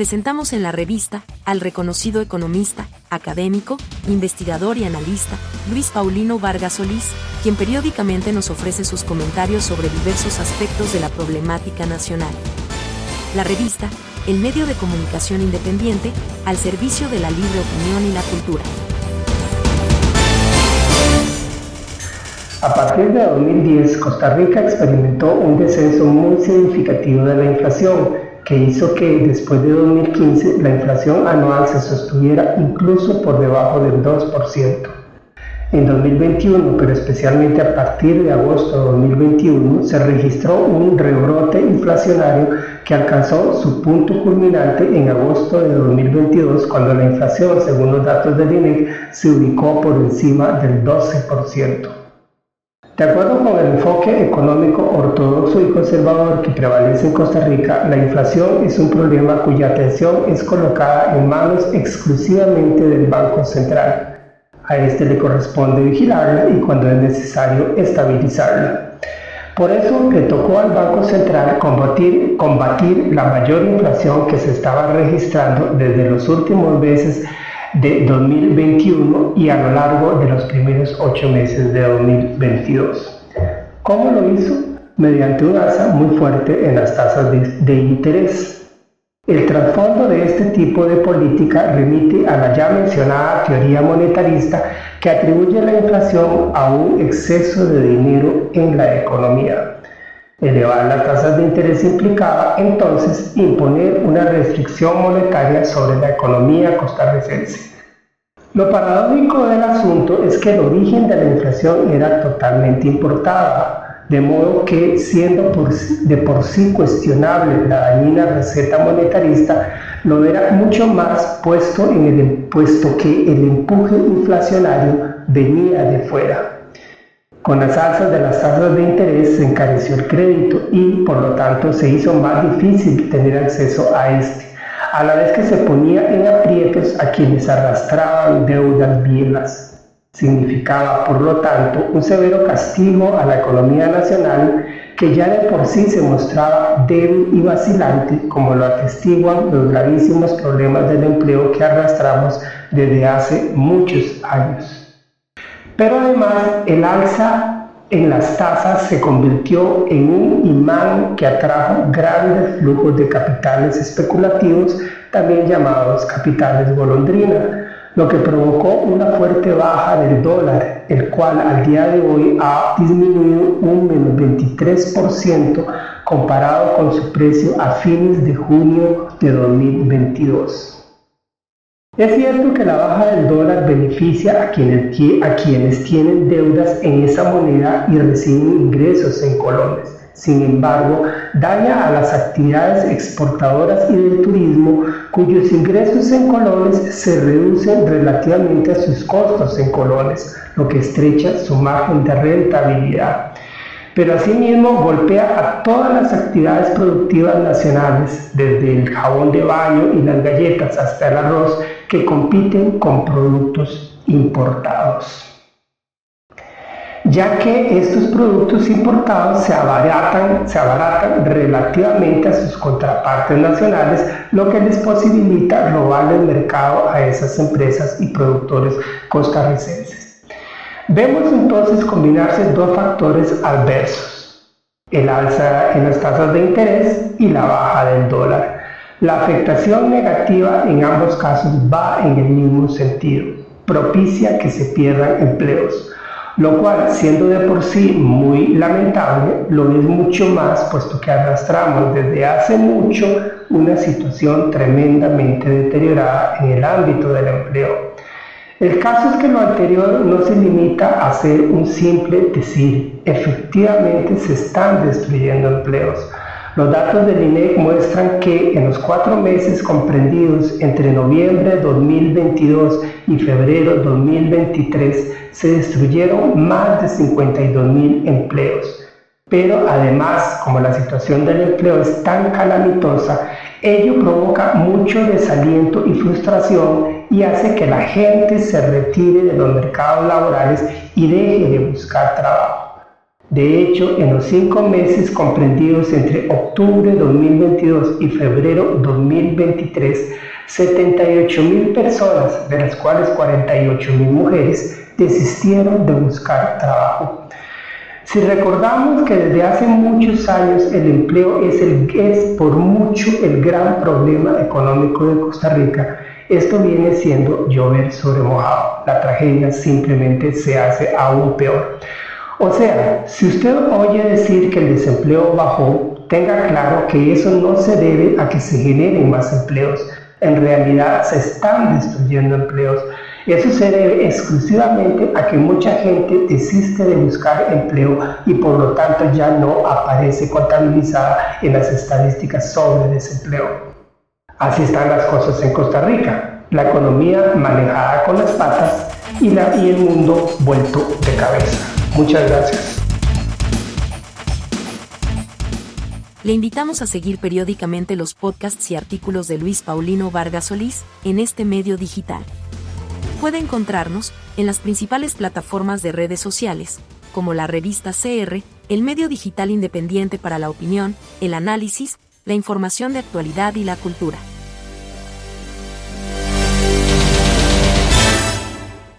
presentamos en la revista al reconocido economista, académico, investigador y analista, Luis Paulino Vargas Solís, quien periódicamente nos ofrece sus comentarios sobre diversos aspectos de la problemática nacional. La revista, el medio de comunicación independiente, al servicio de la libre opinión y la cultura. A partir de 2010, Costa Rica experimentó un descenso muy significativo de la inflación, que hizo que después de 2015 la inflación anual se sostuviera incluso por debajo del 2%. En 2021, pero especialmente a partir de agosto de 2021, se registró un rebrote inflacionario que alcanzó su punto culminante en agosto de 2022, cuando la inflación, según los datos del INEC, se ubicó por encima del 12%. De acuerdo con el enfoque económico ortodoxo y conservador que prevalece en Costa Rica, la inflación es un problema cuya atención es colocada en manos exclusivamente del Banco Central. A este le corresponde vigilarla y cuando es necesario estabilizarla. Por eso le tocó al Banco Central combatir, la mayor inflación que se estaba registrando desde los últimos meses de 2021 y a lo largo de los primeros ocho meses de 2022. ¿Cómo lo hizo? Mediante un alza muy fuerte en las tasas de, de interés. El trasfondo de este tipo de política remite a la ya mencionada teoría monetarista que atribuye la inflación a un exceso de dinero en la economía. Elevar las tasas de interés implicaba entonces imponer una restricción monetaria sobre la economía costarricense. Lo paradójico del asunto es que el origen de la inflación era totalmente importada, de modo que siendo de por sí cuestionable la dañina receta monetarista, lo era mucho más puesto, puesto que el empuje inflacionario venía de fuera. Con las alzas de las tasas de interés se encareció el crédito y por lo tanto se hizo más difícil tener acceso a este, a la vez que se ponía en aprietos a quienes arrastraban deudas viejas. Significaba, por lo tanto, un severo castigo a la economía nacional que ya de por sí se mostraba débil y vacilante, como lo atestiguan los gravísimos problemas del empleo que arrastramos desde hace muchos años. Pero además el alza en las tasas se convirtió en un imán que atrajo grandes flujos de capitales especulativos, también llamados capitales golondrina, lo que provocó una fuerte baja del dólar, el cual al día de hoy ha disminuido un menos 23% comparado con su precio a fines de junio de 2022. Es cierto que la baja del dólar beneficia a quienes, tienen deudas en esa moneda y reciben ingresos en colones. Sin embargo, daña a las actividades exportadoras y del turismo cuyos ingresos en colones se reducen relativamente a sus costos en colones, lo que estrecha su margen de rentabilidad pero asimismo golpea a todas las actividades productivas nacionales, desde el jabón de baño y las galletas hasta el arroz, que compiten con productos importados ya que estos productos importados se abaratan, se abaratan relativamente a sus contrapartes nacionales, lo que les posibilita robarle el mercado a esas empresas y productores costarricenses. Vemos entonces combinarse dos factores adversos, el alza en las tasas de interés y la baja del dólar. La afectación negativa en ambos casos va en el mismo sentido, propicia que se pierdan empleos, lo cual, siendo de por sí muy lamentable, lo es mucho más puesto que arrastramos desde hace mucho una situación tremendamente deteriorada en el ámbito del empleo el caso es que lo anterior no se limita a ser un simple decir. Efectivamente se están destruyendo empleos. Los datos del INEC muestran que en los cuatro meses comprendidos entre noviembre de 2022 y febrero de 2023 se destruyeron más de 52 mil empleos. Pero además, como la situación del empleo es tan calamitosa, ello provoca mucho desaliento y frustración y hace que la gente se retire de los mercados laborales y deje de buscar trabajo. De hecho, en los cinco meses comprendidos entre octubre 2022 y febrero 2023, 78 mil personas, de las cuales 48 mil mujeres, desistieron de buscar trabajo. Si recordamos que desde hace muchos años el empleo es, es por mucho el gran problema económico de Costa Rica, esto viene siendo llover sobre mojado. La tragedia simplemente se hace aún peor. O sea, si usted oye decir que el desempleo bajó, tenga claro que eso no se debe a que se generen más empleos. En realidad se están destruyendo empleos eso se debe exclusivamente a que mucha gente desiste de buscar empleo y por lo tanto ya no aparece contabilizada en las estadísticas sobre desempleo. Así están las cosas en Costa Rica, la economía manejada con las patas y, y el mundo vuelto de cabeza. Muchas gracias. Le invitamos a seguir periódicamente los podcasts y artículos de Luis Paulino Vargas Solís en este medio digital. Puede encontrarnos en las principales plataformas de redes sociales, como la revista CR, el medio digital independiente para la opinión, el análisis, la información de actualidad y la cultura.